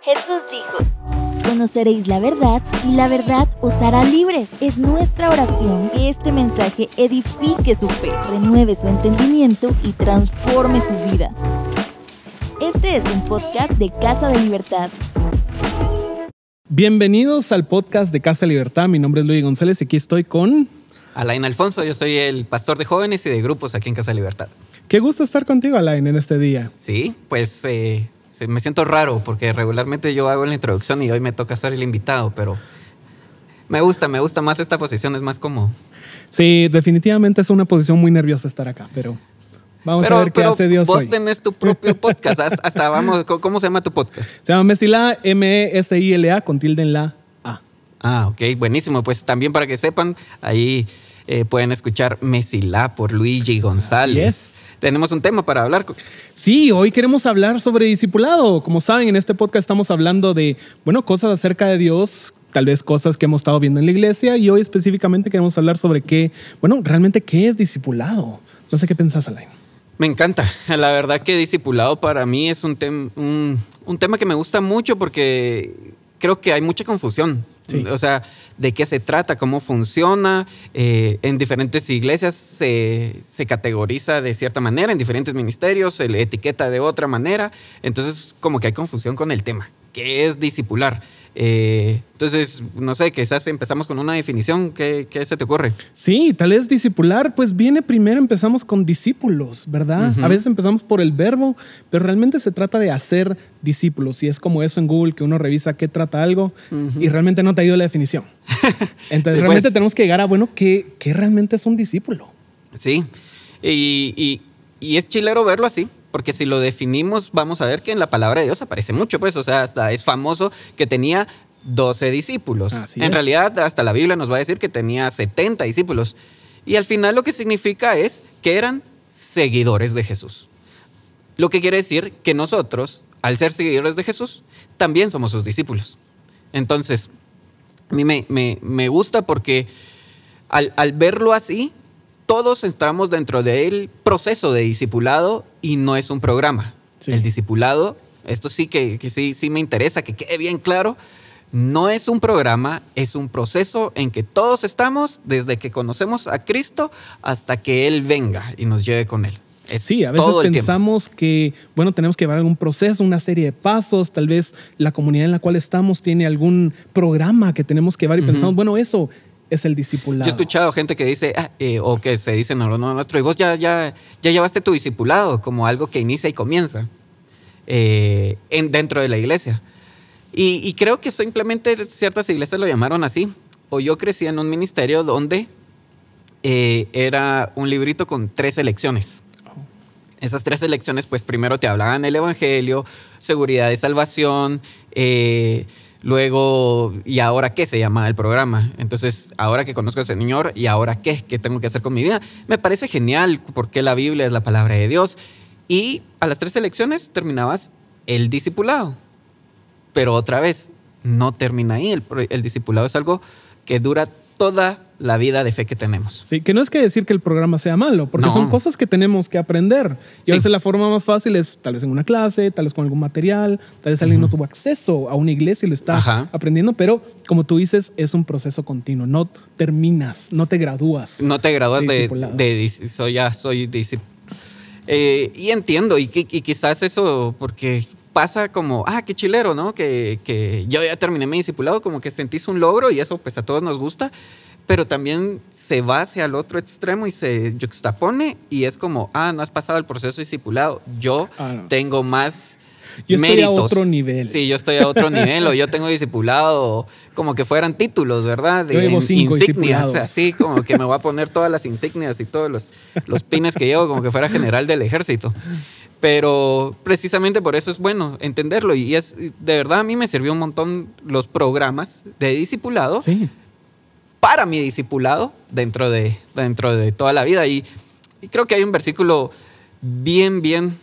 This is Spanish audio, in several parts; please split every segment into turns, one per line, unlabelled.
Jesús dijo, conoceréis la verdad y la verdad os hará libres. Es nuestra oración que este mensaje edifique su fe, renueve su entendimiento y transforme su vida. Este es un podcast de Casa de Libertad.
Bienvenidos al podcast de Casa de Libertad. Mi nombre es Luis González y aquí estoy con...
Alain Alfonso, yo soy el pastor de jóvenes y de grupos aquí en Casa de Libertad.
Qué gusto estar contigo, Alain, en este día.
Sí, pues eh, me siento raro porque regularmente yo hago la introducción y hoy me toca ser el invitado, pero me gusta, me gusta más esta posición, es más como...
Sí, definitivamente es una posición muy nerviosa estar acá, pero vamos a ver qué hace Dios
vos
hoy.
tenés tu propio podcast, hasta vamos, ¿cómo se llama tu podcast?
Se llama Mesila, M-E-S-I-L-A, con tilde en la A.
Ah, ok, buenísimo. Pues también para que sepan, ahí eh, pueden escuchar Mesilá por Luigi González. Tenemos un tema para hablar.
Sí, hoy queremos hablar sobre discipulado. Como saben, en este podcast estamos hablando de, bueno, cosas acerca de Dios, tal vez cosas que hemos estado viendo en la iglesia y hoy específicamente queremos hablar sobre qué, bueno, realmente qué es discipulado. No sé qué pensás, Alain.
Me encanta. La verdad que discipulado para mí es un, un, un tema que me gusta mucho porque creo que hay mucha confusión. O sea, de qué se trata, cómo funciona. Eh, en diferentes iglesias se, se, categoriza de cierta manera, en diferentes ministerios se le etiqueta de otra manera. Entonces, como que hay confusión con el tema. ¿Qué es discipular? Eh, entonces, no sé, quizás empezamos con una definición. ¿Qué, ¿Qué, se te ocurre?
Sí, tal vez discipular, pues viene primero, empezamos con discípulos, ¿verdad? A veces empezamos por el verbo, pero realmente se trata de hacer discípulos. Y es como eso en Google, que uno revisa qué trata algo y realmente no te ha ido la definición. Entonces, realmente pues. tenemos que llegar a, bueno, ¿qué, qué realmente es un discípulo?
Sí, y, y, y es chilero verlo así porque si lo definimos, vamos a ver que en la palabra de Dios aparece mucho, pues, o sea, hasta es famoso que tenía 12 discípulos. en realidad, hasta la Biblia nos va a decir que tenía 70 discípulos. Y al final lo que significa es que eran seguidores de Jesús. Lo que quiere decir que nosotros, al ser seguidores de Jesús, también somos sus discípulos. Entonces, a mí me, me, gusta porque al, al verlo así, todos entramos dentro del proceso de discipulado y no es un programa. El discipulado, esto sí que, sí, sí me interesa, que quede bien claro, no es un programa, es un proceso en que todos estamos desde que conocemos a Cristo hasta que Él venga y nos lleve con Él.
sí, a veces pensamos que, bueno, tenemos que llevar algún proceso, una serie de pasos, tal vez la comunidad en la cual estamos tiene algún programa que tenemos que llevar y pensamos, bueno, eso es el discipulado.
Yo he escuchado gente que dice, ah, eh, o que se dice, no, no, no, y vos ya, ya, ya llevaste tu discipulado como algo que inicia y comienza eh, en, dentro de la iglesia. Y, creo que simplemente ciertas iglesias lo llamaron así. O yo crecí en un ministerio donde eh, era un librito con tres elecciones. Esas tres elecciones, pues primero te hablaban del Evangelio, seguridad de salvación, eh, Luego, ¿y ahora qué se llama el programa? Entonces, ahora que conozco a ese Señor, ¿y ahora qué? ¿Qué tengo que hacer con mi vida? Me parece genial porque la Biblia es la palabra de Dios. Y a las tres elecciones terminabas el discipulado. Pero otra vez, no termina ahí. El, el discipulado es algo que dura toda la vida de fe que tenemos.
Sí, que no es que decir que el programa sea malo, porque son cosas que tenemos que aprender. Y a veces la forma más fácil es tal vez en una clase, tal vez con algún material, tal vez alguien no tuvo acceso a una iglesia y lo está aprendiendo, pero como tú dices, es un proceso continuo. No terminas, no te gradúas.
No te gradúas de, de, soy ya soy discípulo. Eh, y entiendo, y, y, quizás eso, porque pasa como, ah, qué chilero, ¿no? Que, que yo ya terminé mi discipulado, como que sentís un logro y eso pues a todos nos gusta pero también se va hacia el otro extremo y se juxtapone y es como, ah, no has pasado el proceso discipulado, yo ah, tengo más
yo estoy a otro nivel.
Sí, yo estoy a otro nivel o yo tengo discipulado como que fueran títulos, ¿verdad?
De yo cinco
insignias, así como que me voy a poner todas las insignias y todos los, los pines que llevo como que fuera general del ejército. Pero precisamente por eso es bueno entenderlo y es de verdad a mí me sirvió un montón los programas de discipulado.
Sí
para mi discipulado dentro de, dentro de toda la vida. Y, creo que hay un versículo bien, bien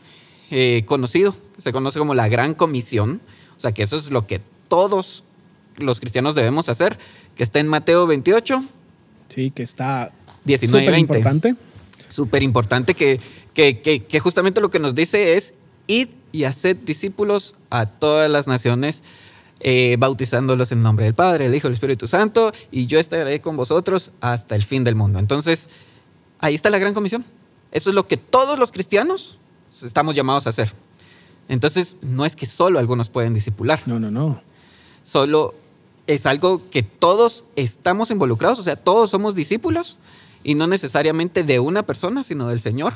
eh, conocido, se conoce como la gran comisión, o sea que eso es lo que todos los cristianos debemos hacer, que está en Mateo 28.
Sí, que está
19
súper importante.
Súper importante que, que, que, que justamente lo que nos dice es id y haced discípulos a todas las naciones, eh, bautizándolos en nombre del Padre, el Hijo y el Espíritu Santo, y yo estaré con vosotros hasta el fin del mundo. Entonces, ahí está la gran comisión. Eso es lo que todos los cristianos estamos llamados a hacer. Entonces, no es que solo algunos pueden discipular.
No, no, no.
Solo es algo que todos estamos involucrados, o sea, todos somos discípulos y no necesariamente de una persona, sino del Señor.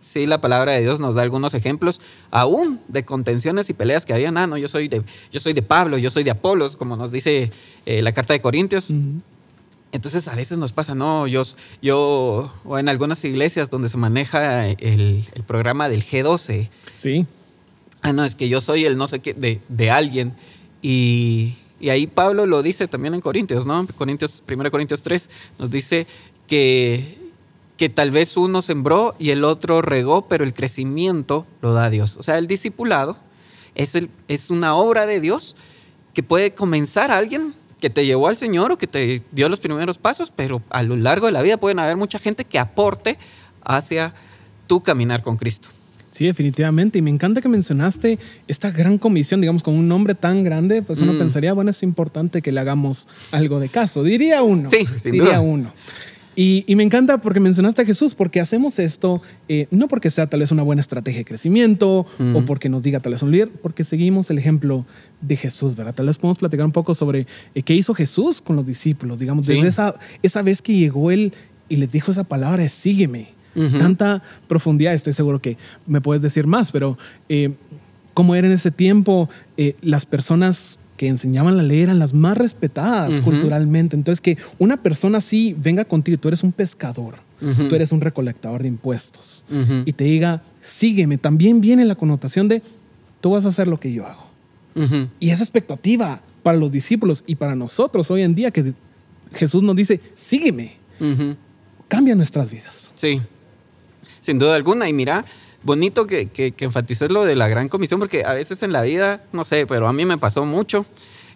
Sí, la palabra de Dios nos da algunos ejemplos, aún de contenciones y peleas que habían. Ah, no, yo soy de, yo soy de Pablo, yo soy de Apolos, como nos dice eh, la carta de Corintios. Entonces a veces nos pasa, no, yo, yo, o en algunas iglesias donde se maneja el, el programa del G12.
Sí
ah, no, es que yo soy el no sé qué de, alguien. Y, ahí Pablo lo dice también en Corintios, ¿no? Corintios, 1 Corintios 3 nos dice que, que tal vez uno sembró y el otro regó, pero el crecimiento lo da Dios. O sea, el discipulado es, el, es una obra de Dios que puede comenzar a alguien que te llevó al Señor o que te dio los primeros pasos, pero a lo largo de la vida pueden haber mucha gente que aporte hacia tu caminar con Cristo.
Sí, definitivamente. Y me encanta que mencionaste esta gran comisión, digamos, con un nombre tan grande, pues uno mm. pensaría, bueno, es importante que le hagamos algo de caso. Diría uno.
Sí,
sin diría uno. Y, me encanta porque mencionaste a Jesús, porque hacemos esto eh, no porque sea tal vez una buena estrategia de crecimiento o porque nos diga tal vez un líder, porque seguimos el ejemplo de Jesús, ¿verdad? Tal vez podemos platicar un poco sobre eh, qué hizo Jesús con los discípulos, digamos, desde esa, esa vez que llegó él y les dijo esa palabra, sígueme tanta profundidad. Estoy seguro que me puedes decir más, pero eh, cómo era en ese tiempo eh, las personas que enseñaban la ley eran las más respetadas culturalmente. Entonces, que una persona así venga contigo, tú eres un pescador, tú eres un recolectador de impuestos, y te diga, sígueme, también viene la connotación de, tú vas a hacer lo que yo hago. Y esa expectativa para los discípulos y para nosotros hoy en día, que Jesús nos dice, sígueme, cambia nuestras vidas.
Sí sin duda alguna. Y mira, bonito que, que, enfatices lo de la gran comisión, porque a veces en la vida, no sé, pero a mí me pasó mucho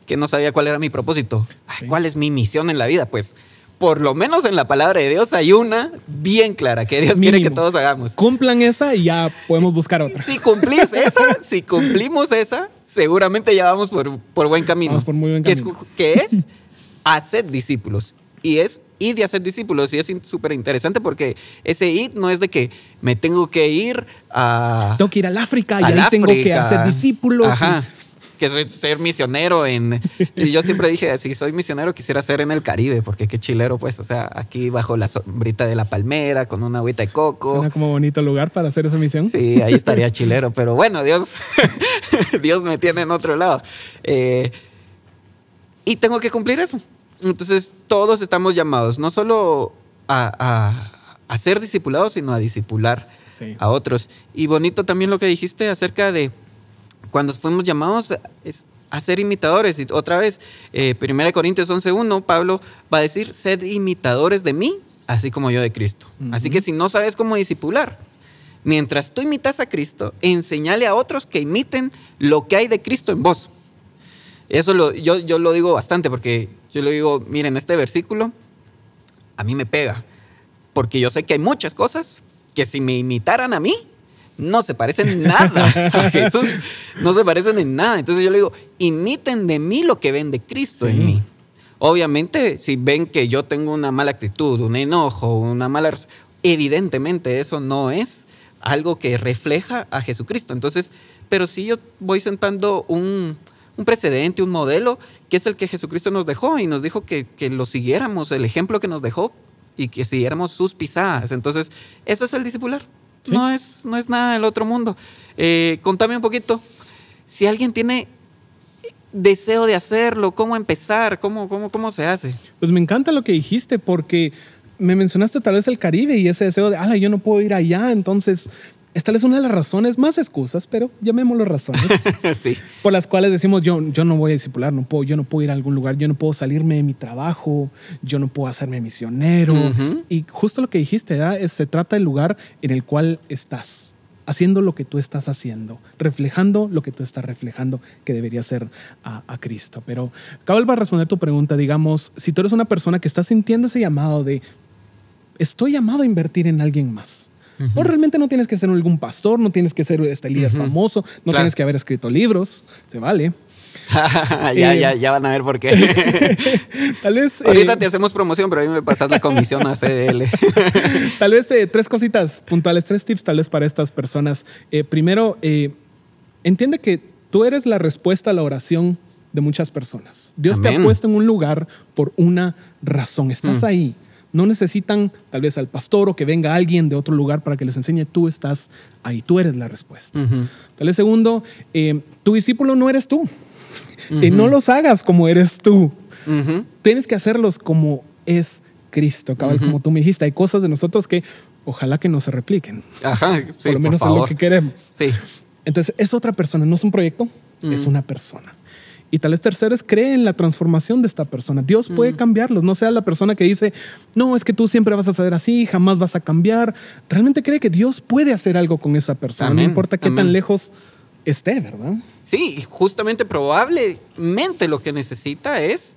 que no sabía cuál era mi propósito. ¿Cuál es mi misión en la vida? Pues por lo menos en la palabra de Dios hay una bien clara que Dios quiere que todos hagamos.
Cumplan esa y ya podemos buscar otra.
Si cumplís esa, si cumplimos esa, seguramente ya vamos por, por buen camino.
Vamos por muy buen camino.
Que es, que es hacer discípulos y es ir y hacer discípulos. Y es súper interesante porque ese ir no es de que me tengo que ir a.
Tengo que ir al África y ahí tengo que hacer discípulos.
Ajá. Que soy, ser misionero en. Y yo siempre dije, si soy misionero, quisiera ser en el Caribe, porque qué chilero, pues. O sea, aquí bajo la sombrita de la palmera, con una agüita de coco.
Suena como bonito lugar para hacer esa misión.
Sí, ahí estaría chilero. Pero bueno, Dios, Dios me tiene en otro lado. Eh, y tengo que cumplir eso. Entonces, todos estamos llamados no solo a, ser discipulados, sino a discipular a otros. Y bonito también lo que dijiste acerca de cuando fuimos llamados a ser imitadores. Y otra vez, eh, 1 Corintios 11.1, Pablo va a decir, sed imitadores de mí, así como yo de Cristo. Así que si no sabes cómo discipular, mientras tú imitas a Cristo, enseñale a otros que imiten lo que hay de Cristo en vos. Eso lo, yo, yo lo digo bastante porque yo le digo, miren, este versículo a mí me pega, porque yo sé que hay muchas cosas que si me imitaran a mí, no se parecen en nada a Jesús, no se parecen en nada. Entonces yo le digo, imiten de mí lo que ven de Cristo en mí. Obviamente, si ven que yo tengo una mala actitud, un enojo, una mala... Evidentemente eso no es algo que refleja a Jesucristo. Entonces, pero si yo voy sentando un, un precedente, un modelo, que es el que Jesucristo nos dejó y nos dijo que, lo siguiéramos, el ejemplo que nos dejó y que siguiéramos sus pisadas. Entonces, eso es el discipular. No, es, no es nada del otro mundo. Eh, contame un poquito, si alguien tiene deseo de hacerlo, cómo empezar, cómo, cómo, cómo se hace.
Pues me encanta lo que dijiste porque me mencionaste tal vez el Caribe y ese deseo de, ala, yo no puedo ir allá, entonces esta es una de las razones, más excusas, pero llamémoslo razones, por las cuales decimos yo, yo no voy a discipular, no puedo, yo no puedo ir a algún lugar, yo no puedo salirme de mi trabajo, yo no puedo hacerme misionero. Y justo lo que dijiste, Es, se trata del lugar en el cual estás, haciendo lo que tú estás haciendo, reflejando lo que tú estás reflejando, que debería ser a, a Cristo. Pero cabal va a responder tu pregunta, digamos, si tú eres una persona que está sintiendo ese llamado de, estoy llamado a invertir en alguien más O realmente no tienes que ser algún pastor, no tienes que ser este líder famoso, no tienes que haber escrito libros, se vale.
ya, ya, ya van a ver por qué.
tal vez.
Ahorita te hacemos promoción, pero a mí me pasas la comisión a CDL.
tal vez tres cositas puntuales, tres tips tal vez para estas personas. primero, entiende que tú eres la respuesta a la oración de muchas personas. Dios te ha puesto en un lugar por una razón. Estás mm. ahí. No necesitan tal vez al pastor o que venga alguien de otro lugar para que les enseñe. Tú estás ahí, tú eres la respuesta. Tal vez segundo, eh, tu discípulo no eres tú. y no los hagas como eres tú. Tienes que hacerlos como es Cristo, cabal, como tú me dijiste. Hay cosas de nosotros que ojalá que no se repliquen.
Ajá,
por lo menos es lo que queremos.
Sí.
Entonces, es otra persona, no es un proyecto, es una persona. Y tal vez tercero es cree en la transformación de esta persona. Dios puede mm. cambiarlos. No sea la persona que dice, no, es que tú siempre vas a ser así, jamás vas a cambiar. Realmente cree que Dios puede hacer algo con esa persona. No importa qué tan lejos esté, ¿verdad?
Sí, justamente probablemente lo que necesita es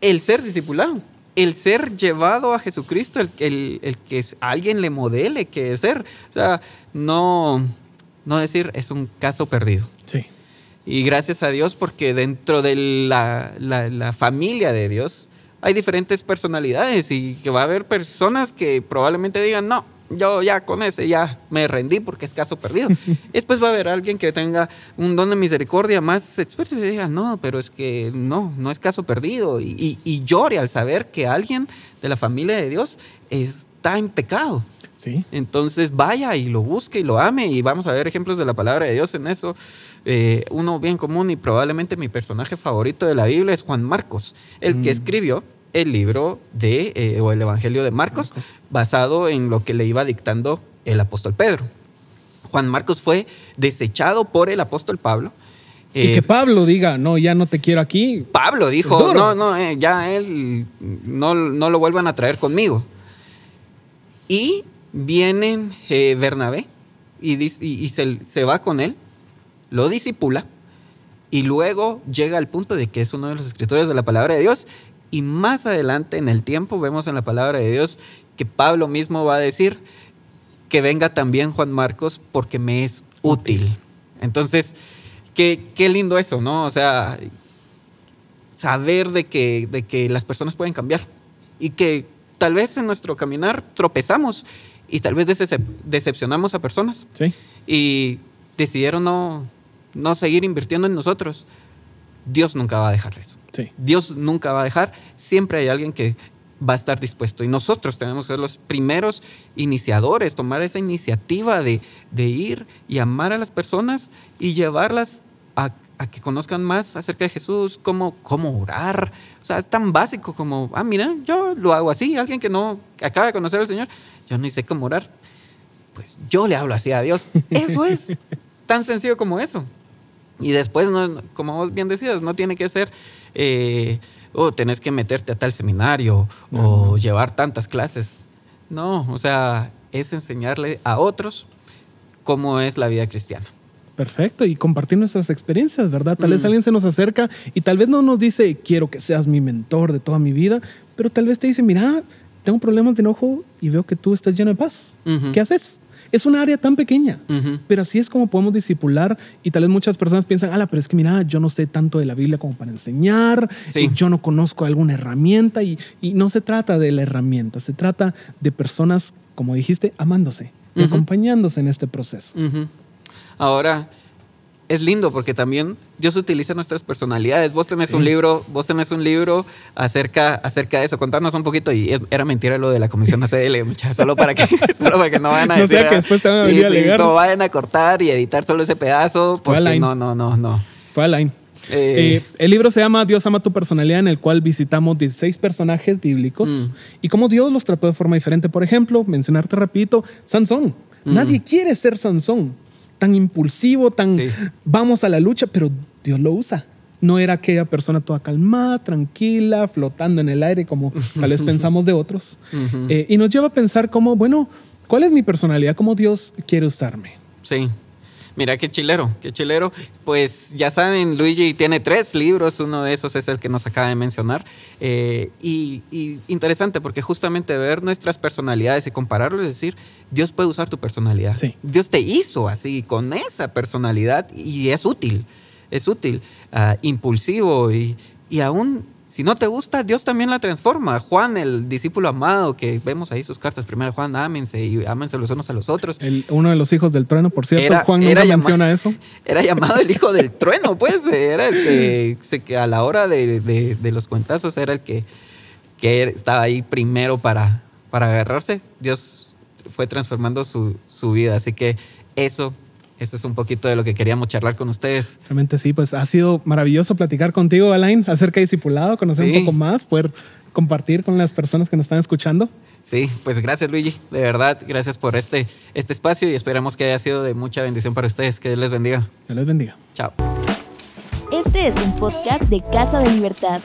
el ser discipulado, el ser llevado a Jesucristo, el, el, el que alguien le modele que ser. O sea, no, no decir es un caso perdido.
Sí.
Y gracias a Dios porque dentro de la, familia de Dios hay diferentes personalidades y que va a haber personas que probablemente digan, no, yo ya con ese ya me rendí porque es caso perdido. Después va a haber alguien que tenga un don de misericordia más experto y diga, no, pero es que no, no es caso perdido. Y, y, llore al saber que alguien de la familia de Dios está en pecado.
Sí.
Entonces vaya y lo busque y lo ame y vamos a ver ejemplos de la palabra de Dios en eso. Eh, uno bien común y probablemente mi personaje favorito de la Biblia es Juan Marcos, el que mm. escribió el libro de, eh, o el Evangelio de Marcos, basado en lo que le iba dictando el apóstol Pedro. Juan Marcos fue desechado por el apóstol Pablo.
y que eh, Pablo diga, no, ya no te quiero aquí.
Pablo dijo, no, no, ya él, no, no, lo vuelvan a traer conmigo. Y vienen Bernabé y, y, se, se, va con él lo disipula y luego llega al punto de que es uno de los escritores de la palabra de Dios. Y más adelante en el tiempo vemos en la palabra de Dios que Pablo mismo va a decir que venga también Juan Marcos porque me es útil. Entonces, qué, qué lindo eso, ¿no? O sea, saber de que, de que las personas pueden cambiar y que tal vez en nuestro caminar tropezamos y tal vez decepcionamos a personas.
Sí.
Y decidieron no, no seguir invirtiendo en nosotros, Dios nunca va a dejar eso. Dios nunca va a dejar. Siempre hay alguien que va a estar dispuesto. Y nosotros tenemos que ser los primeros iniciadores, tomar esa iniciativa de, ir y amar a las personas y llevarlas a, que conozcan más acerca de Jesús, cómo, cómo orar. O sea, es tan básico como, ah, mira, yo lo hago así. Alguien que no acaba de conocer al Señor, yo no sé cómo orar. Pues yo le hablo así a Dios. Eso es tan sencillo como eso. Y después, no, como vos bien decías, no tiene que ser, eh, oh, tenés que meterte a tal seminario o llevar tantas clases. No, o sea, es enseñarle a otros cómo es la vida cristiana.
Perfecto, y compartir nuestras experiencias, ¿verdad? Tal vez mm. alguien se nos acerca y tal vez no nos dice, quiero que seas mi mentor de toda mi vida, pero tal vez te dice, mira, tengo problemas de enojo y veo que tú estás lleno de paz. ¿Qué haces? Es una área tan pequeña, pero así es como podemos disipular y tal vez muchas personas piensan, ala, pero es que mira, yo no sé tanto de la Biblia como para enseñar, yo no conozco alguna herramienta y, no se trata de la herramienta, se trata de personas, como dijiste, amándose y acompañándose en este proceso.
Ahora, es lindo porque también Dios utiliza nuestras personalidades. Vos tenés un libro, vos tenés un libro acerca, acerca de eso. Contanos un poquito y era mentira lo de la comisión ACL, muchachos, solo para que solo para que no vayan a decir,
no que después te van a venir a
no vayan a cortar y editar solo ese pedazo porque no, no, no, no.
Fue a line. Eh, eh, el libro se llama Dios ama tu personalidad, en el cual visitamos 16 personajes bíblicos mm. y cómo Dios los trató de forma diferente. Por ejemplo, mencionarte rapidito, Sansón. Mm. Nadie quiere ser Sansón tan impulsivo, tan vamos a la lucha, pero Dios lo usa. No era aquella persona toda calmada, tranquila, flotando en el aire, como tal vez pensamos de otros. Eh, y nos lleva a pensar como, bueno, ¿cuál es mi personalidad? ¿Cómo Dios quiere usarme?
Sí. Mira qué chilero, qué chilero. Pues ya saben, Luigi tiene tres libros, uno de esos es el que nos acaba de mencionar. Eh, y, interesante porque justamente ver nuestras personalidades y compararlos es decir, Dios puede usar tu personalidad. Dios te hizo así, con esa personalidad y es útil, es útil, ah, impulsivo y, y aún si no te gusta, Dios también la transforma. Juan, el discípulo amado, que vemos ahí sus cartas, primero Juan, ámense y ámense los unos a los otros.
uno de los hijos del trueno, por cierto, Juan nunca menciona eso.
Era llamado el hijo del trueno, pues, era el que, a la hora de, los cuentazos era el que, que estaba ahí primero para, para agarrarse. Dios fue transformando su, su vida, así que eso eso es un poquito de lo que queríamos charlar con ustedes.
Realmente sí, pues ha sido maravilloso platicar contigo, Alain, acerca de discipulado, conocer un poco más, poder compartir con las personas que nos están escuchando.
Sí, pues gracias Luigi, de verdad, gracias por este, este espacio y esperamos que haya sido de mucha bendición para ustedes. Que Dios les bendiga.
Dios les bendiga.
Chao.
Este es un podcast de Casa de Libertad.